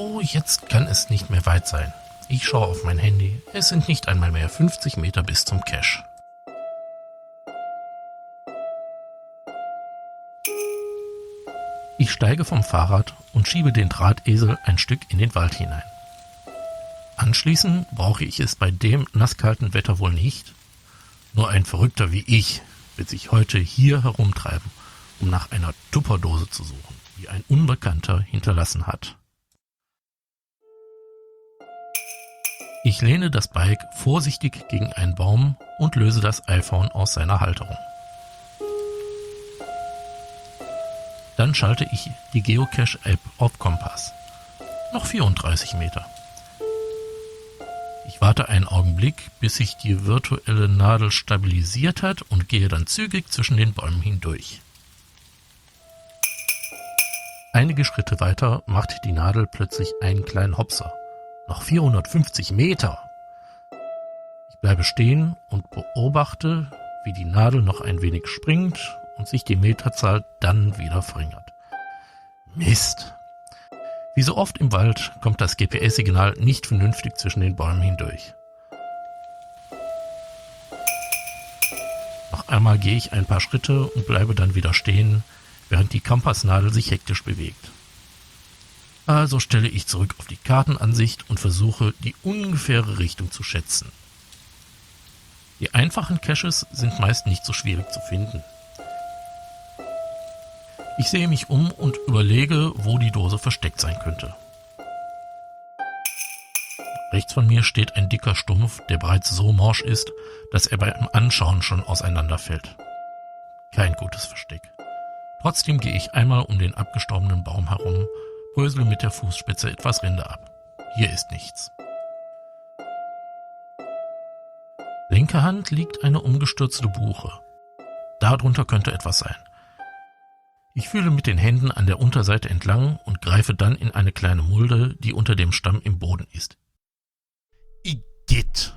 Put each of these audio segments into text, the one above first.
So, jetzt kann es nicht mehr weit sein. Ich schaue auf mein Handy. Es sind nicht einmal mehr 50 Meter bis zum Cache. Ich steige vom Fahrrad und schiebe den Drahtesel ein Stück in den Wald hinein. Anschließend brauche ich es bei dem nasskalten Wetter wohl nicht. Nur ein Verrückter wie ich wird sich heute hier herumtreiben, um nach einer Tupperdose zu suchen, die ein Unbekannter hinterlassen hat. Ich lehne das Bike vorsichtig gegen einen Baum und löse das iPhone aus seiner Halterung. Dann schalte ich die Geocache-App auf Kompass. Noch 34 Meter. Ich warte einen Augenblick, bis sich die virtuelle Nadel stabilisiert hat und gehe dann zügig zwischen den Bäumen hindurch. Einige Schritte weiter macht die Nadel plötzlich einen kleinen Hopser. Noch 450 Meter. Ich bleibe stehen und beobachte, wie die Nadel noch ein wenig springt und sich die Meterzahl dann wieder verringert. Mist. Wie so oft im Wald kommt das GPS-Signal nicht vernünftig zwischen den Bäumen hindurch. Noch einmal gehe ich ein paar Schritte und bleibe dann wieder stehen, während die Kompassnadel sich hektisch bewegt. Also stelle ich zurück auf die Kartenansicht und versuche, die ungefähre Richtung zu schätzen. Die einfachen Caches sind meist nicht so schwierig zu finden. Ich sehe mich um und überlege, wo die Dose versteckt sein könnte. Rechts von mir steht ein dicker Stumpf, der bereits so morsch ist, dass er beim Anschauen schon auseinanderfällt. Kein gutes Versteck. Trotzdem gehe ich einmal um den abgestorbenen Baum herum, brösele mit der Fußspitze etwas Rinde ab. Hier ist nichts. Linke Hand liegt eine umgestürzte Buche. Darunter könnte etwas sein. Ich fühle mit den Händen an der Unterseite entlang und greife dann in eine kleine Mulde, die unter dem Stamm im Boden ist. Igitt!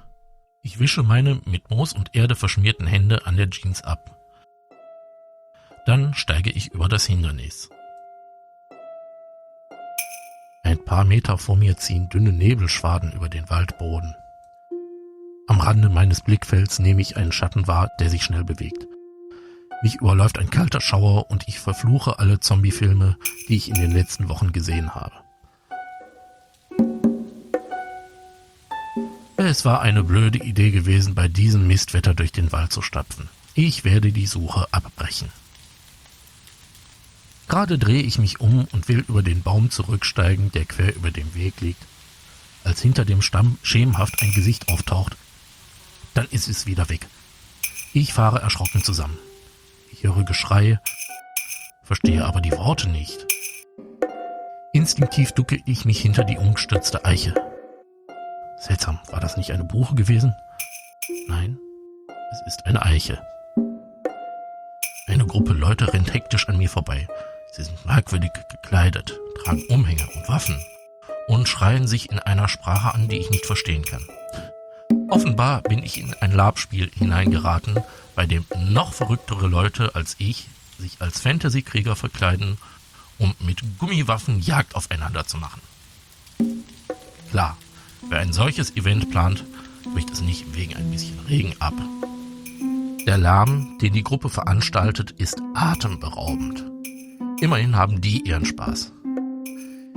Ich wische meine mit Moos und Erde verschmierten Hände an der Jeans ab. Dann steige ich über das Hindernis. Paar Meter vor mir ziehen dünne Nebelschwaden über den Waldboden. Am Rande meines Blickfelds nehme ich einen Schatten wahr, der sich schnell bewegt. Mich überläuft ein kalter Schauer und ich verfluche alle Zombie-Filme, die ich in den letzten Wochen gesehen habe. Es war eine blöde Idee gewesen, bei diesem Mistwetter durch den Wald zu stapfen. Ich werde die Suche abbrechen. Gerade drehe ich mich um und will über den Baum zurücksteigen, der quer über dem Weg liegt, als hinter dem Stamm schemenhaft ein Gesicht auftaucht. Dann ist es wieder weg. Ich fahre erschrocken zusammen. Ich höre Geschrei, verstehe aber die Worte nicht. Instinktiv ducke ich mich hinter die umgestürzte Eiche. Seltsam, war das nicht eine Buche gewesen? Nein, es ist eine Eiche. Eine Gruppe Leute rennt hektisch an mir vorbei. Sie sind merkwürdig gekleidet, tragen Umhänge und Waffen und schreien sich in einer Sprache an, die ich nicht verstehen kann. Offenbar bin ich in ein Labspiel hineingeraten, bei dem noch verrücktere Leute als ich sich als Fantasy-Krieger verkleiden, um mit Gummiwaffen Jagd aufeinander zu machen. Klar, wer ein solches Event plant, bricht es nicht wegen ein bisschen Regen ab. Der Lärm, den die Gruppe veranstaltet, ist atemberaubend. Immerhin haben die ihren Spaß.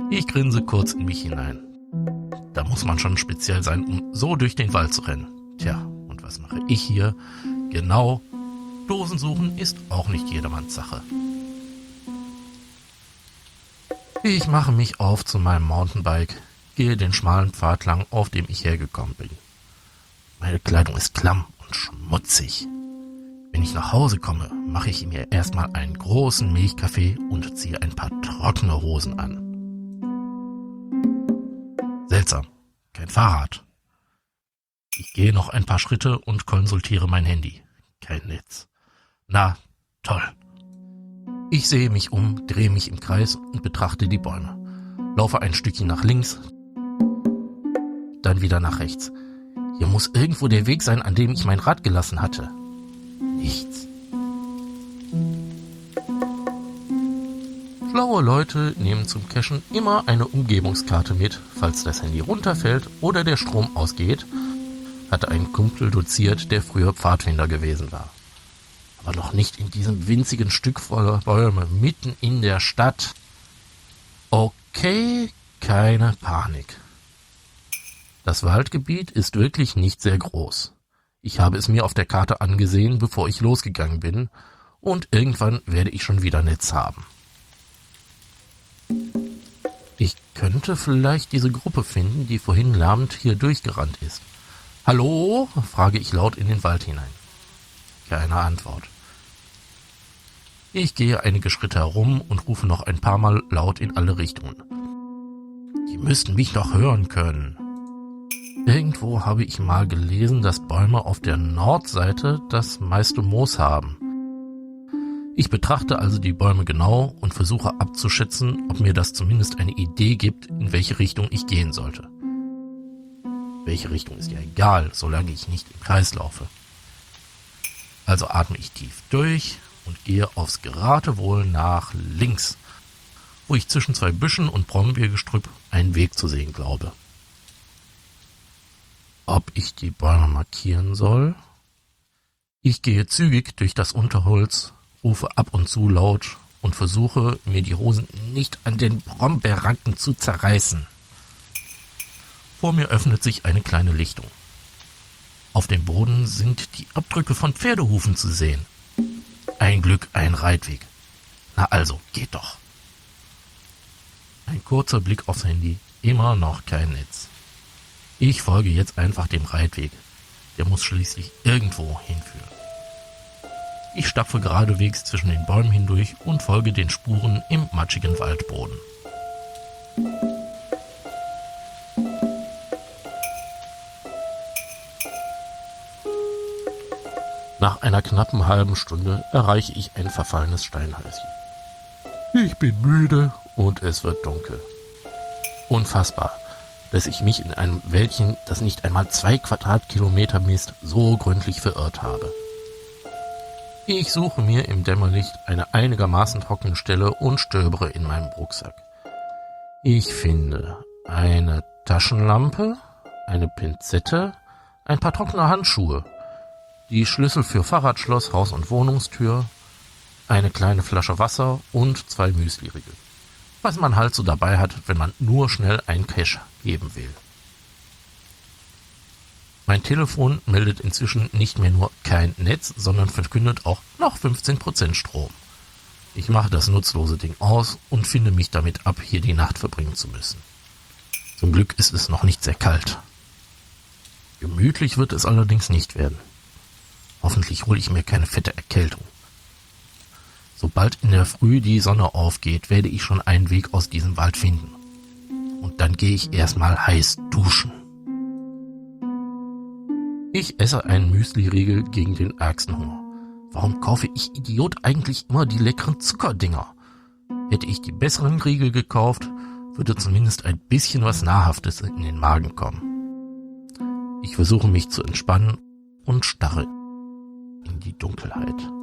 Ich grinse kurz in mich hinein. Da muss man schon speziell sein, um so durch den Wald zu rennen. Tja, und was mache ich hier? Genau, Dosen suchen ist auch nicht jedermanns Sache. Ich mache mich auf zu meinem Mountainbike, gehe den schmalen Pfad lang, auf dem ich hergekommen bin. Meine Kleidung ist klamm und schmutzig. Wenn ich nach Hause komme, mache ich mir erstmal einen großen Milchkaffee und ziehe ein paar trockene Hosen an. Seltsam, kein Fahrrad. Ich gehe noch ein paar Schritte und konsultiere mein Handy. Kein Netz. Na, toll. Ich sehe mich um, drehe mich im Kreis und betrachte die Bäume. Laufe ein Stückchen nach links, dann wieder nach rechts. Hier muss irgendwo der Weg sein, an dem ich mein Rad gelassen hatte. Nichts. Schlaue Leute nehmen zum Cashen immer eine Umgebungskarte mit, falls das Handy runterfällt oder der Strom ausgeht, hatte ein Kumpel doziert, der früher Pfadfinder gewesen war. Aber noch nicht in diesem winzigen Stück voller Bäume, mitten in der Stadt. Okay, keine Panik. Das Waldgebiet ist wirklich nicht sehr groß. Ich habe es mir auf der Karte angesehen, bevor ich losgegangen bin, und irgendwann werde ich schon wieder Netz haben. Ich könnte vielleicht diese Gruppe finden, die vorhin lärmend hier durchgerannt ist. Hallo? frage ich laut in den Wald hinein. Keine Antwort. Ich gehe einige Schritte herum und rufe noch ein paar Mal laut in alle Richtungen. Die müssten mich doch hören können. Irgendwo habe ich mal gelesen, dass Bäume auf der Nordseite das meiste Moos haben. Ich betrachte also die Bäume genau und versuche abzuschätzen, ob mir das zumindest eine Idee gibt, in welche Richtung ich gehen sollte. Welche Richtung ist ja egal, solange ich nicht im Kreis laufe. Also atme ich tief durch und gehe aufs Geratewohl nach links, wo ich zwischen zwei Büschen und Brombeergestrüpp einen Weg zu sehen glaube. Ob ich die Bäume markieren soll? Ich gehe zügig durch das Unterholz rufe ab und zu laut und versuche, mir die Hosen nicht an den Brombeerranken zu zerreißen. Vor mir öffnet sich eine kleine Lichtung. Auf dem Boden sind die Abdrücke von Pferdehufen zu sehen. Ein Glück, ein Reitweg. Na also, geht doch. Ein kurzer Blick aufs Handy, immer noch kein Netz. Ich folge jetzt einfach dem Reitweg. Der muss schließlich irgendwo hinführen. Ich stapfe geradewegs zwischen den Bäumen hindurch und folge den Spuren im matschigen Waldboden. Nach einer knappen halben Stunde erreiche ich ein verfallenes Steinhäuschen. Ich bin müde und es wird dunkel. Unfassbar, dass ich mich in einem Wäldchen, das nicht einmal zwei Quadratkilometer misst, so gründlich verirrt habe. Ich suche mir im Dämmerlicht eine einigermaßen trockene Stelle und stöbere in meinem Rucksack. Ich finde eine Taschenlampe, eine Pinzette, ein paar trockene Handschuhe, die Schlüssel für Fahrradschloss, Haus- und Wohnungstür, eine kleine Flasche Wasser und zwei Müsliriegel. Was man halt so dabei hat, wenn man nur schnell ein Cash geben will. Mein Telefon meldet inzwischen nicht mehr nur kein Netz, sondern verkündet auch noch 15% Strom. Ich mache das nutzlose Ding aus und finde mich damit ab, hier die Nacht verbringen zu müssen. Zum Glück ist es noch nicht sehr kalt. Gemütlich wird es allerdings nicht werden. Hoffentlich hole ich mir keine fette Erkältung. Sobald in der Früh die Sonne aufgeht, werde ich schon einen Weg aus diesem Wald finden. Und dann gehe ich erstmal heiß duschen. Ich esse einen Müsli-Riegel gegen den ärgsten. Warum kaufe ich Idiot eigentlich immer die leckeren Zuckerdinger? Hätte ich die besseren Riegel gekauft, würde zumindest ein bisschen was Nahrhaftes in den Magen kommen. Ich versuche mich zu entspannen und starre in die Dunkelheit.